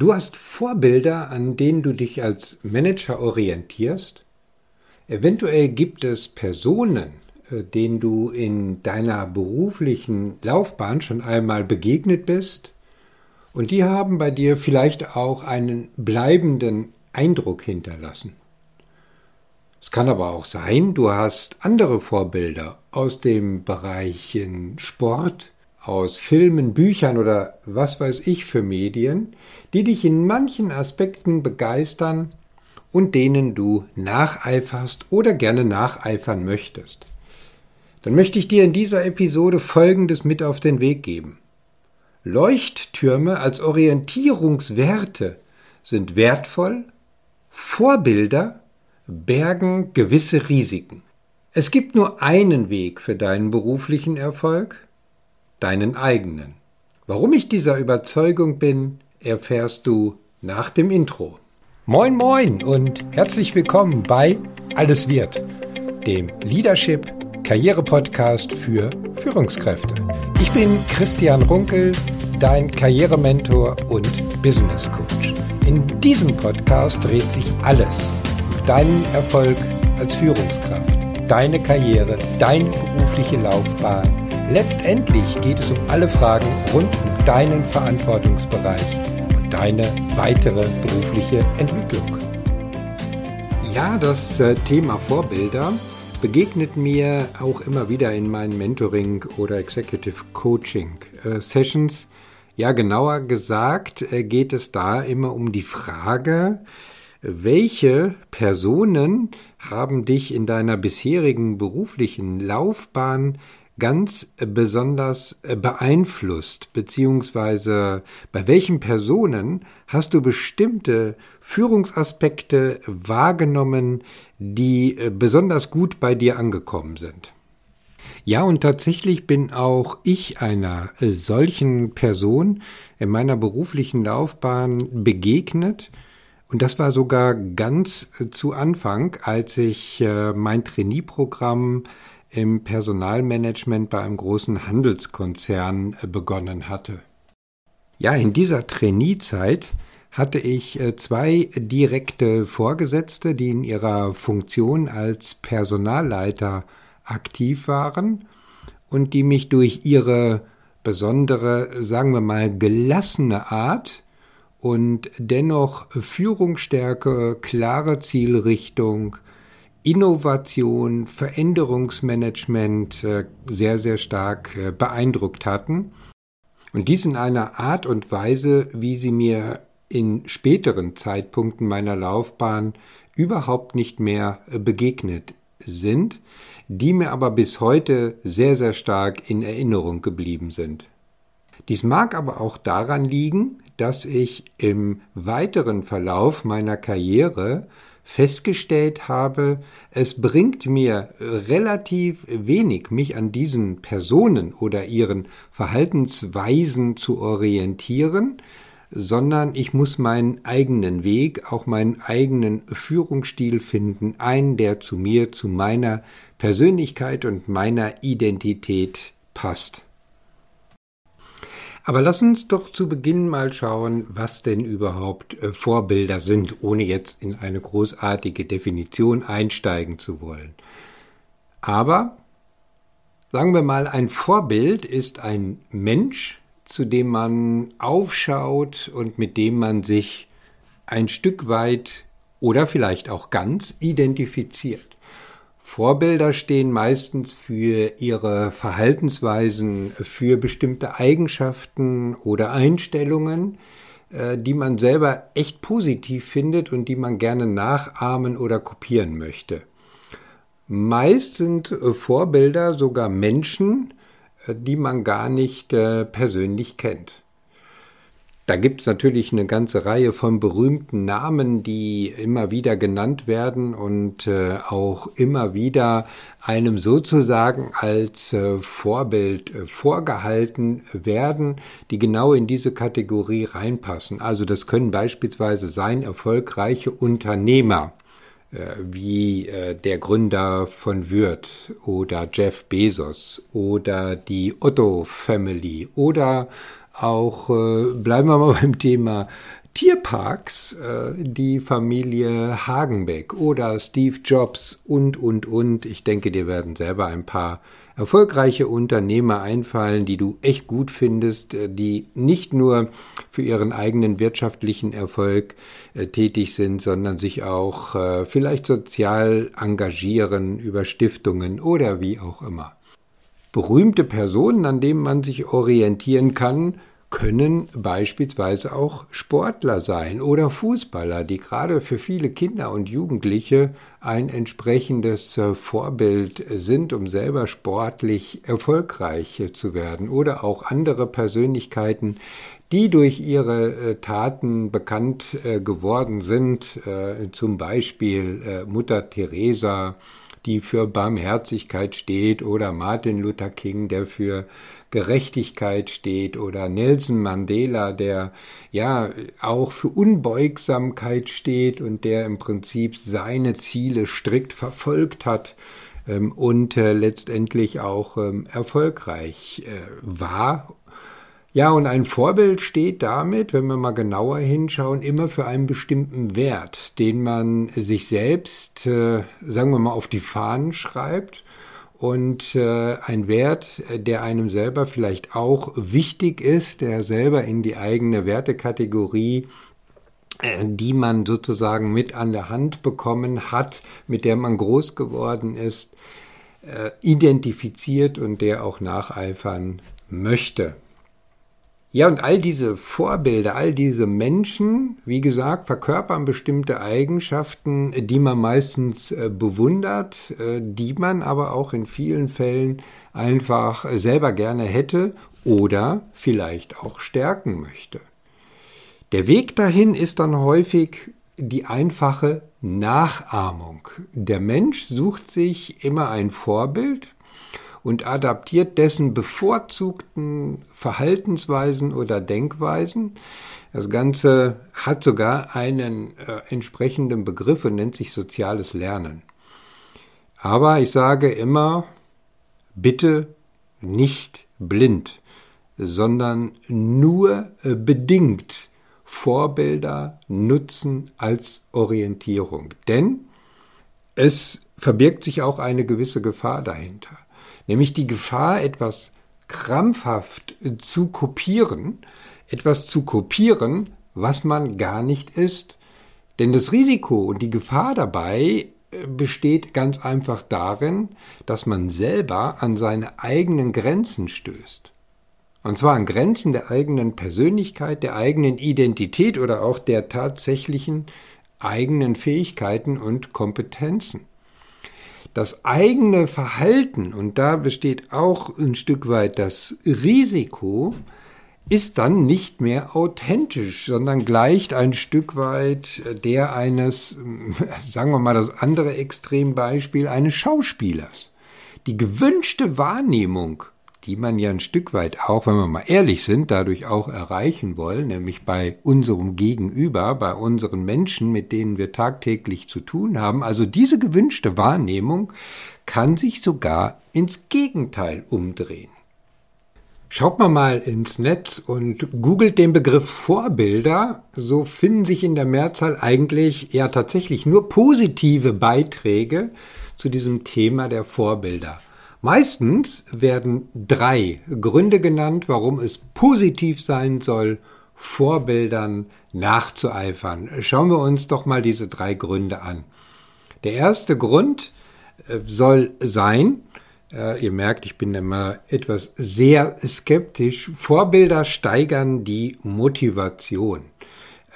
Du hast Vorbilder, an denen du dich als Manager orientierst. Eventuell gibt es Personen, äh, denen du in deiner beruflichen Laufbahn schon einmal begegnet bist. Und die haben bei dir vielleicht auch einen bleibenden Eindruck hinterlassen. Es kann aber auch sein, du hast andere Vorbilder aus dem Bereich Sport, aus Filmen, Büchern oder was weiß ich für Medien, die dich in manchen Aspekten begeistern und denen du nacheiferst oder gerne nacheifern möchtest. Dann möchte ich dir in dieser Episode Folgendes mit auf den Weg geben. Leuchttürme als Orientierungswerte sind wertvoll, Vorbilder bergen gewisse Risiken. Es gibt nur einen Weg für deinen beruflichen Erfolg, deinen eigenen. Warum ich dieser Überzeugung bin, erfährst du nach dem Intro. Moin moin und herzlich willkommen bei Alles wird, dem Leadership Karriere-Podcast für Führungskräfte. Ich bin Christian Runkel, dein Karrierementor und Business Coach. In diesem Podcast dreht sich alles um deinen Erfolg als Führungskraft, deine Karriere, deine berufliche Laufbahn. Letztendlich geht es um alle Fragen rund um deinen Verantwortungsbereich und deine weitere berufliche Entwicklung. Ja, das äh, Thema Vorbilder begegnet mir auch immer wieder in meinen Mentoring oder Executive Coaching äh, Sessions. Ja, genauer gesagt äh, geht es da immer um die Frage, welche Personen haben dich in deiner bisherigen beruflichen Laufbahn ganz besonders beeinflusst, beziehungsweise bei welchen Personen hast du bestimmte Führungsaspekte wahrgenommen, die besonders gut bei dir angekommen sind? Ja, und tatsächlich bin auch ich einer solchen Person in meiner beruflichen Laufbahn begegnet. Und das war sogar ganz zu Anfang, als ich äh, mein Trainee-Programm im Personalmanagement bei einem großen Handelskonzern äh, begonnen hatte. Ja, in dieser Trainee-Zeit hatte ich äh, zwei direkte Vorgesetzte, die in ihrer Funktion als Personalleiter aktiv waren und die mich durch ihre besondere, sagen wir mal, gelassene Art und dennoch Führungsstärke, klare Zielrichtung, Innovation, Veränderungsmanagement äh, sehr, sehr stark äh, beeindruckt hatten. Und dies in einer Art und Weise, wie sie mir in späteren Zeitpunkten meiner Laufbahn überhaupt nicht mehr äh, begegnet sind, die mir aber bis heute sehr, sehr stark in Erinnerung geblieben sind. Dies mag aber auch daran liegen, dass ich im weiteren Verlauf meiner Karriere festgestellt habe, es bringt mir relativ wenig, mich an diesen Personen oder ihren Verhaltensweisen zu orientieren, sondern ich muss meinen eigenen Weg, auch meinen eigenen Führungsstil finden, einen, der zu mir, zu meiner Persönlichkeit und meiner Identität passt. Aber lass uns doch zu Beginn mal schauen, was denn überhaupt äh, Vorbilder sind, ohne jetzt in eine großartige Definition einsteigen zu wollen. Aber sagen wir mal, ein Vorbild ist ein Mensch, zu dem man aufschaut und mit dem man sich ein Stück weit oder vielleicht auch ganz identifiziert. Vorbilder stehen meistens für ihre Verhaltensweisen, für bestimmte Eigenschaften oder Einstellungen, äh, die man selber echt positiv findet und die man gerne nachahmen oder kopieren möchte. Meist sind äh, Vorbilder sogar Menschen, äh, die man gar nicht persönlich kennt. Da gibt es natürlich eine ganze Reihe von berühmten Namen, die immer wieder genannt werden und äh, auch immer wieder einem sozusagen als äh, Vorbild äh, vorgehalten werden, die genau in diese Kategorie reinpassen. Also das können beispielsweise sein erfolgreiche Unternehmer äh, wie äh, der Gründer von Würth oder Jeff Bezos oder die Otto Family oder auch, äh, bleiben wir mal beim Thema Tierparks, äh, die Familie Hagenbeck oder Steve Jobs und, und, und. Ich denke, dir werden selber ein paar erfolgreiche Unternehmer einfallen, die du echt gut findest, äh, die nicht nur für ihren eigenen wirtschaftlichen Erfolg äh, tätig sind, sondern sich auch äh, vielleicht sozial engagieren über Stiftungen oder wie auch immer. Berühmte Personen, an denen man sich orientieren kann, können beispielsweise auch Sportler sein oder Fußballer, die gerade für viele Kinder und Jugendliche ein entsprechendes äh, Vorbild sind, um selber sportlich erfolgreich zu werden. Oder auch andere Persönlichkeiten, die durch ihre äh, Taten bekannt äh, geworden sind, zum Beispiel Mutter Teresa, die für Barmherzigkeit steht, oder Martin Luther King, der für Gerechtigkeit steht oder Nelson Mandela, der ja auch für Unbeugsamkeit steht und der im Prinzip seine Ziele strikt verfolgt hat ähm, und äh, letztendlich auch ähm, erfolgreich äh, war ja, und ein Vorbild steht damit, wenn wir mal genauer hinschauen, immer für einen bestimmten Wert, den man sich selbst, äh, sagen wir mal, auf die Fahnen schreibt und äh, ein Wert, der einem selber vielleicht auch wichtig ist, der selber in die eigene Wertekategorie äh, die man sozusagen mit an der Hand bekommen hat, mit der man groß geworden ist, äh, identifiziert und der auch nacheifern möchte. Ja, und all diese Vorbilder, all diese Menschen, wie gesagt, verkörpern bestimmte Eigenschaften, die man meistens äh, bewundert, äh, die man aber auch in vielen Fällen einfach selber gerne hätte oder vielleicht auch stärken möchte. Der Weg dahin ist dann häufig die einfache Nachahmung. Der Mensch sucht sich immer ein Vorbild, und adaptiert dessen bevorzugten Verhaltensweisen oder Denkweisen. Das Ganze hat sogar einen äh, entsprechenden Begriff und nennt sich soziales Lernen. Aber ich sage immer, bitte nicht blind, sondern nur äh, bedingt Vorbilder nutzen als Orientierung. Denn es verbirgt sich auch eine gewisse Gefahr dahinter nämlich die Gefahr, etwas krampfhaft zu kopieren, etwas zu kopieren, was man gar nicht ist. Denn das Risiko und die Gefahr dabei äh, besteht ganz einfach darin, dass man selber an seine eigenen Grenzen stößt. Und zwar an Grenzen der eigenen Persönlichkeit, der eigenen Identität oder auch der tatsächlichen eigenen Fähigkeiten und Kompetenzen das eigene Verhalten, und da besteht auch ein Stück weit das Risiko, ist dann nicht mehr authentisch, sondern gleicht ein Stück weit der eines, sagen wir mal das andere Extrembeispiel, eines Schauspielers. Die gewünschte Wahrnehmung die man ja ein Stück weit auch, wenn wir mal ehrlich sind, dadurch auch erreichen wollen, nämlich bei unserem Gegenüber, bei unseren Menschen, mit denen wir tagtäglich zu tun haben. Also diese gewünschte Wahrnehmung kann sich sogar ins Gegenteil umdrehen. Schaut man mal ins Netz und googelt den Begriff Vorbilder, so finden sich in der Mehrzahl eigentlich ja tatsächlich nur positive Beiträge zu diesem Thema der Vorbilder. Meistens werden drei Gründe genannt, warum es positiv sein soll, Vorbildern nachzueifern. Schauen wir uns doch mal diese drei Gründe an. Der erste Grund äh, soll sein, äh, ihr merkt, ich bin immer etwas sehr skeptisch, Vorbilder steigern die Motivation.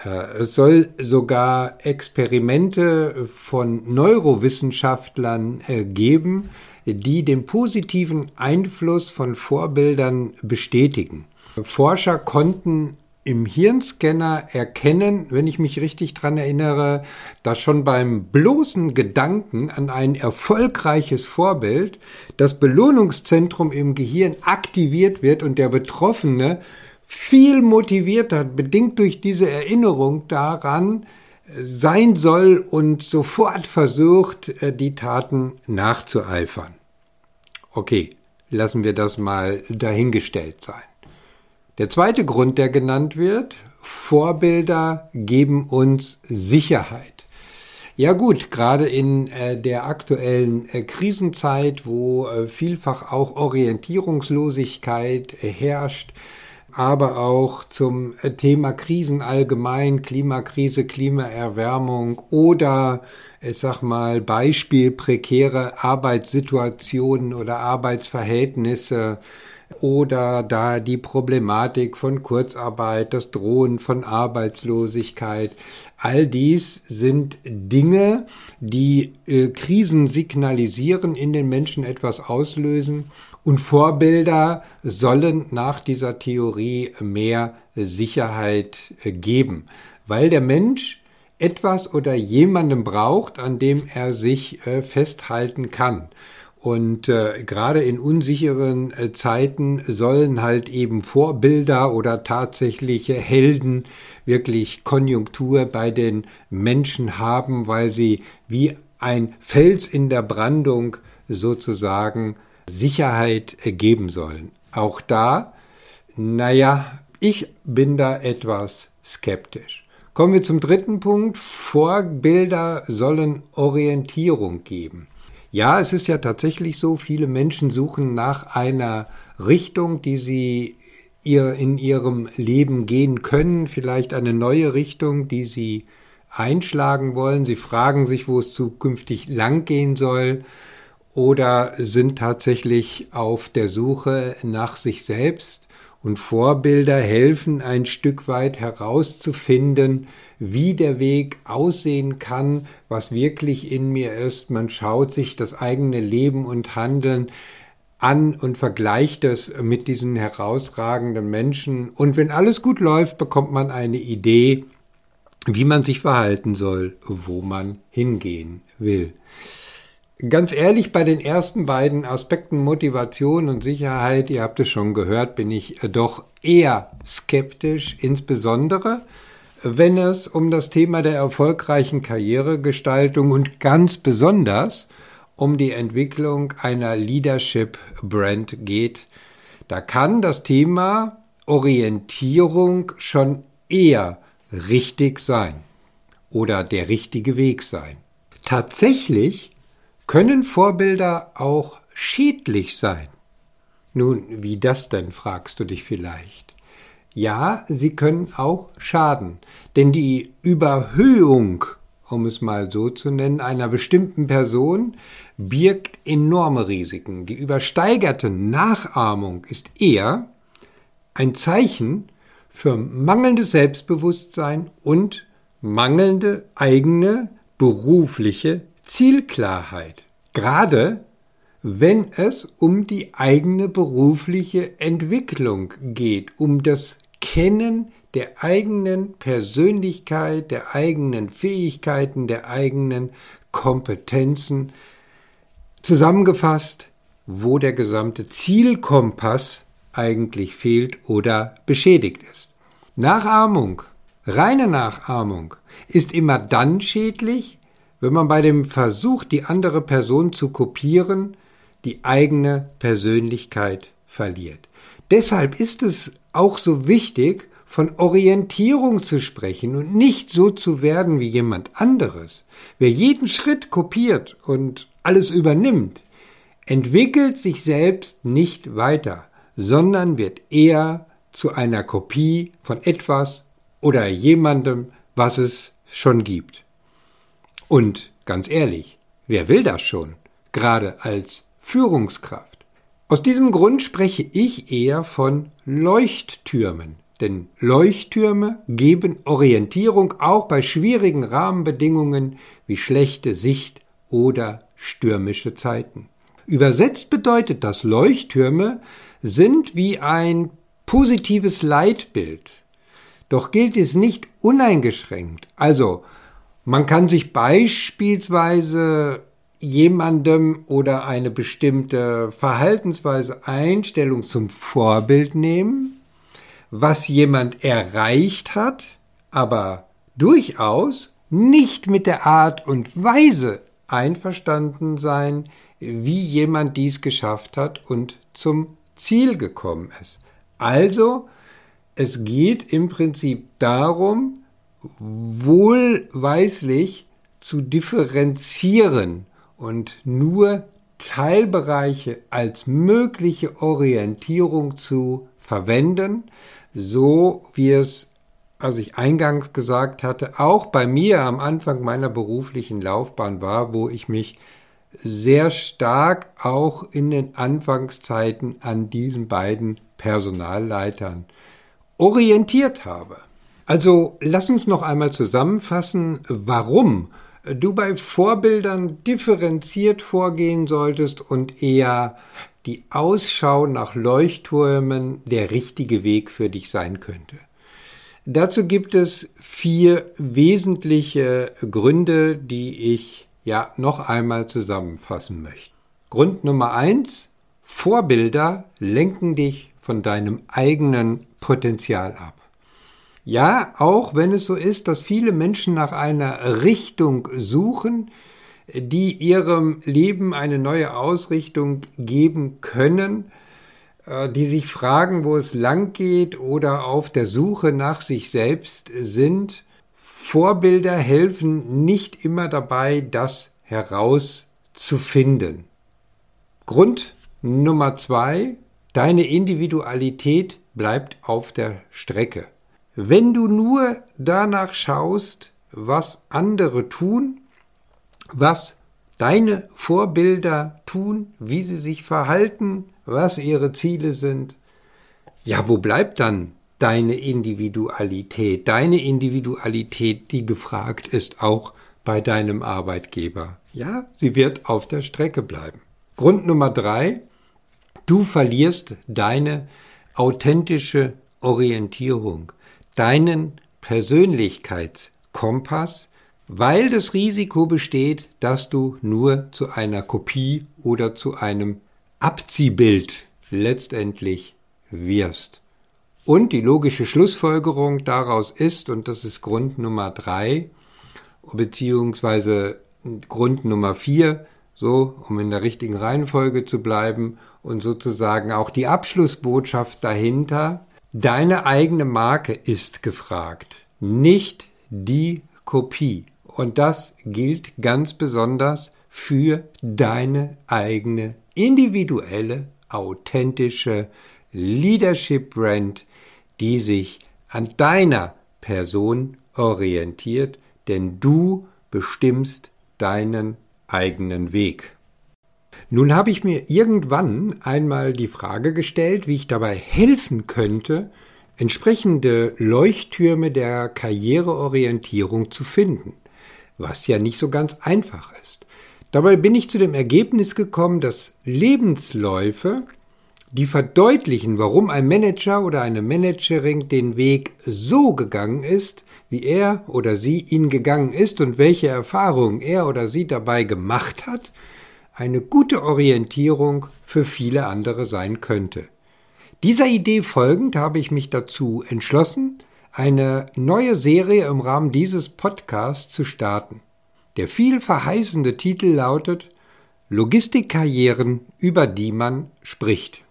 Äh, es soll sogar Experimente von Neurowissenschaftlern geben, die den positiven Einfluss von Vorbildern bestätigen. Forscher konnten im Hirnscanner erkennen, wenn ich mich richtig dran erinnere, dass schon beim bloßen Gedanken an ein erfolgreiches Vorbild das Belohnungszentrum im Gehirn aktiviert wird und der Betroffene viel motivierter, bedingt durch diese Erinnerung daran, sein soll und sofort versucht, äh, die Taten nachzueifern. Okay, lassen wir das mal dahingestellt sein. Der zweite Grund, der genannt wird, Vorbilder geben uns Sicherheit. Ja gut, gerade in äh, der aktuellen äh, Krisenzeit, wo vielfach auch Orientierungslosigkeit herrscht, aber auch zum äh, Thema Krisen allgemein, Klimakrise, Klimaerwärmung oder ich sag mal Beispiel prekäre Arbeitssituationen oder Arbeitsverhältnisse oder da die Problematik von Kurzarbeit, das Drohen von Arbeitslosigkeit. All dies sind Dinge, die äh, Krisen signalisieren, in den Menschen etwas auslösen und Vorbilder sollen nach dieser Theorie mehr Sicherheit äh, geben, weil der Mensch etwas oder jemanden braucht, an dem er sich äh, festhalten kann. Und äh, gerade in unsicheren äh, Zeiten sollen halt eben Vorbilder oder tatsächliche Helden wirklich Konjunktur bei den Menschen haben, weil sie wie ein Fels in der Brandung sozusagen Sicherheit geben sollen. Auch da, naja, ich bin da etwas skeptisch. Kommen wir zum dritten Punkt. Vorbilder sollen Orientierung geben. Ja, es ist ja tatsächlich so, viele Menschen suchen nach einer Richtung, die sie ihr in ihrem Leben gehen können, vielleicht eine neue Richtung, die sie einschlagen wollen. Sie fragen sich, wo es zukünftig lang gehen soll oder sind tatsächlich auf der Suche nach sich selbst und Vorbilder helfen ein Stück weit herauszufinden, wie der Weg aussehen kann, was wirklich in mir ist. Man schaut sich das eigene Leben und Handeln an und vergleicht es mit diesen herausragenden Menschen. Und wenn alles gut läuft, bekommt man eine Idee, wie man sich verhalten soll, wo man hingehen will. Ganz ehrlich, bei den ersten beiden Aspekten Motivation und Sicherheit, ihr habt es schon gehört, bin ich doch eher skeptisch, insbesondere wenn es um das Thema der erfolgreichen Karrieregestaltung und ganz besonders um die Entwicklung einer Leadership Brand geht. Da kann das Thema Orientierung schon eher richtig sein oder der richtige Weg sein. Tatsächlich können Vorbilder auch schädlich sein? Nun, wie das denn, fragst du dich vielleicht. Ja, sie können auch schaden, denn die Überhöhung, um es mal so zu nennen, einer bestimmten Person birgt enorme Risiken. Die übersteigerte Nachahmung ist eher ein Zeichen für mangelndes Selbstbewusstsein und mangelnde eigene berufliche Zielklarheit. Gerade wenn es um die eigene berufliche Entwicklung geht, um das Kennen der eigenen Persönlichkeit, der eigenen Fähigkeiten, der eigenen Kompetenzen. Zusammengefasst, wo der gesamte Zielkompass eigentlich fehlt oder beschädigt ist. Nachahmung, reine Nachahmung, ist immer dann schädlich, wenn man bei dem Versuch, die andere Person zu kopieren, die eigene Persönlichkeit verliert. Deshalb ist es auch so wichtig, von Orientierung zu sprechen und nicht so zu werden wie jemand anderes. Wer jeden Schritt kopiert und alles übernimmt, entwickelt sich selbst nicht weiter, sondern wird eher zu einer Kopie von etwas oder jemandem, was es schon gibt. Und ganz ehrlich, wer will das schon, gerade als Führungskraft? Aus diesem Grund spreche ich eher von Leuchttürmen, denn Leuchttürme geben Orientierung auch bei schwierigen Rahmenbedingungen wie schlechte Sicht oder stürmische Zeiten. Übersetzt bedeutet das Leuchttürme sind wie ein positives Leitbild. Doch gilt es nicht uneingeschränkt. Also man kann sich beispielsweise jemandem oder eine bestimmte Verhaltensweise, Einstellung zum Vorbild nehmen, was jemand erreicht hat, aber durchaus nicht mit der Art und Weise einverstanden sein, wie jemand dies geschafft hat und zum Ziel gekommen ist. Also es geht im Prinzip darum, wohlweislich zu differenzieren und nur Teilbereiche als mögliche Orientierung zu verwenden, so wie es, als ich eingangs gesagt hatte, auch bei mir am Anfang meiner beruflichen Laufbahn war, wo ich mich sehr stark auch in den Anfangszeiten an diesen beiden Personalleitern orientiert habe. Also lass uns noch einmal zusammenfassen, warum du bei Vorbildern differenziert vorgehen solltest und eher die Ausschau nach Leuchttürmen der richtige Weg für dich sein könnte. Dazu gibt es vier wesentliche Gründe, die ich ja noch einmal zusammenfassen möchte. Grund Nummer eins, Vorbilder lenken dich von deinem eigenen Potenzial ab. Ja, auch wenn es so ist, dass viele Menschen nach einer Richtung suchen, die ihrem Leben eine neue Ausrichtung geben können, äh, die sich fragen, wo es lang geht oder auf der Suche nach sich selbst sind. Vorbilder helfen nicht immer dabei, das herauszufinden. Grund Nummer zwei, deine Individualität bleibt auf der Strecke. Wenn du nur danach schaust, was andere tun, was deine Vorbilder tun, wie sie sich verhalten, was ihre Ziele sind, ja, wo bleibt dann deine Individualität, deine Individualität, die gefragt ist, auch bei deinem Arbeitgeber? Ja, sie wird auf der Strecke bleiben. Grund Nummer drei, du verlierst deine authentische Orientierung, deinen Persönlichkeitskompass, weil das Risiko besteht, dass du nur zu einer Kopie oder zu einem Abziehbild letztendlich wirst. Und die logische Schlussfolgerung daraus ist, und das ist Grund Nummer drei, beziehungsweise Grund Nummer vier, so, um in der richtigen Reihenfolge zu bleiben und sozusagen auch die Abschlussbotschaft dahinter, deine eigene Marke ist gefragt, nicht die Kopie. Und das gilt ganz besonders für deine eigene individuelle, authentische Leadership Brand, die sich an deiner Person orientiert, denn du bestimmst deinen eigenen Weg. Nun habe ich mir irgendwann einmal die Frage gestellt, wie ich dabei helfen könnte, entsprechende Leuchttürme der Karriereorientierung zu finden was ja nicht so ganz einfach ist. Dabei bin ich zu dem Ergebnis gekommen, dass Lebensläufe, die verdeutlichen, warum ein Manager oder eine Managerin den Weg so gegangen ist, wie er oder sie ihn gegangen ist und welche Erfahrungen er oder sie dabei gemacht hat, eine gute Orientierung für viele andere sein könnte. Dieser Idee folgend habe ich mich dazu entschlossen, eine neue Serie im Rahmen dieses Podcasts zu starten. Der viel verheißende Titel lautet Logistikkarrieren, über die man spricht.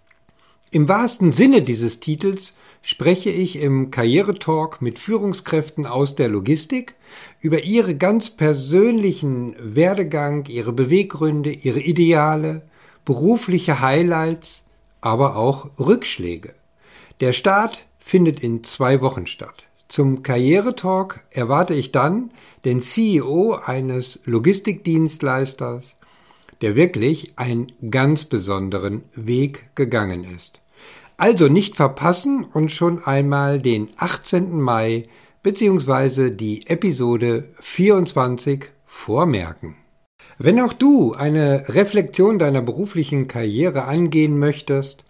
Im wahrsten Sinne dieses Titels spreche ich im Karrieretalk mit Führungskräften aus der Logistik über ihre ganz persönlichen Werdegang, ihre Beweggründe, ihre Ideale, berufliche Highlights, aber auch Rückschläge. Der Start findet in zwei Wochen statt. Zum Karrieretalk erwarte ich dann den CEO eines Logistikdienstleisters, der wirklich einen ganz besonderen Weg gegangen ist. Also nicht verpassen und schon einmal den 18. Mai bzw. die Episode 24 vormerken. Wenn auch du eine Reflexion deiner beruflichen Karriere angehen möchtest,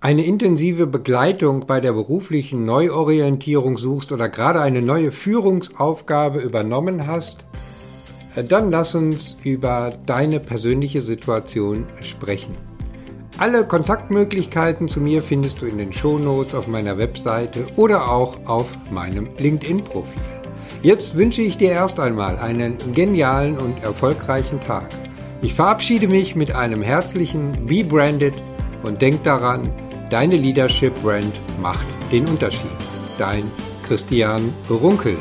eine intensive Begleitung bei der beruflichen Neuorientierung suchst oder gerade eine neue Führungsaufgabe übernommen hast, dann lass uns über deine persönliche Situation sprechen. Alle Kontaktmöglichkeiten zu mir findest du in den Shownotes auf meiner Webseite oder auch auf meinem LinkedIn-Profil. Jetzt wünsche ich dir erst einmal einen genialen und erfolgreichen Tag. Ich verabschiede mich mit einem herzlichen Be Branded und denk daran, Deine Leadership Brand macht den Unterschied. Dein Christian Runkel.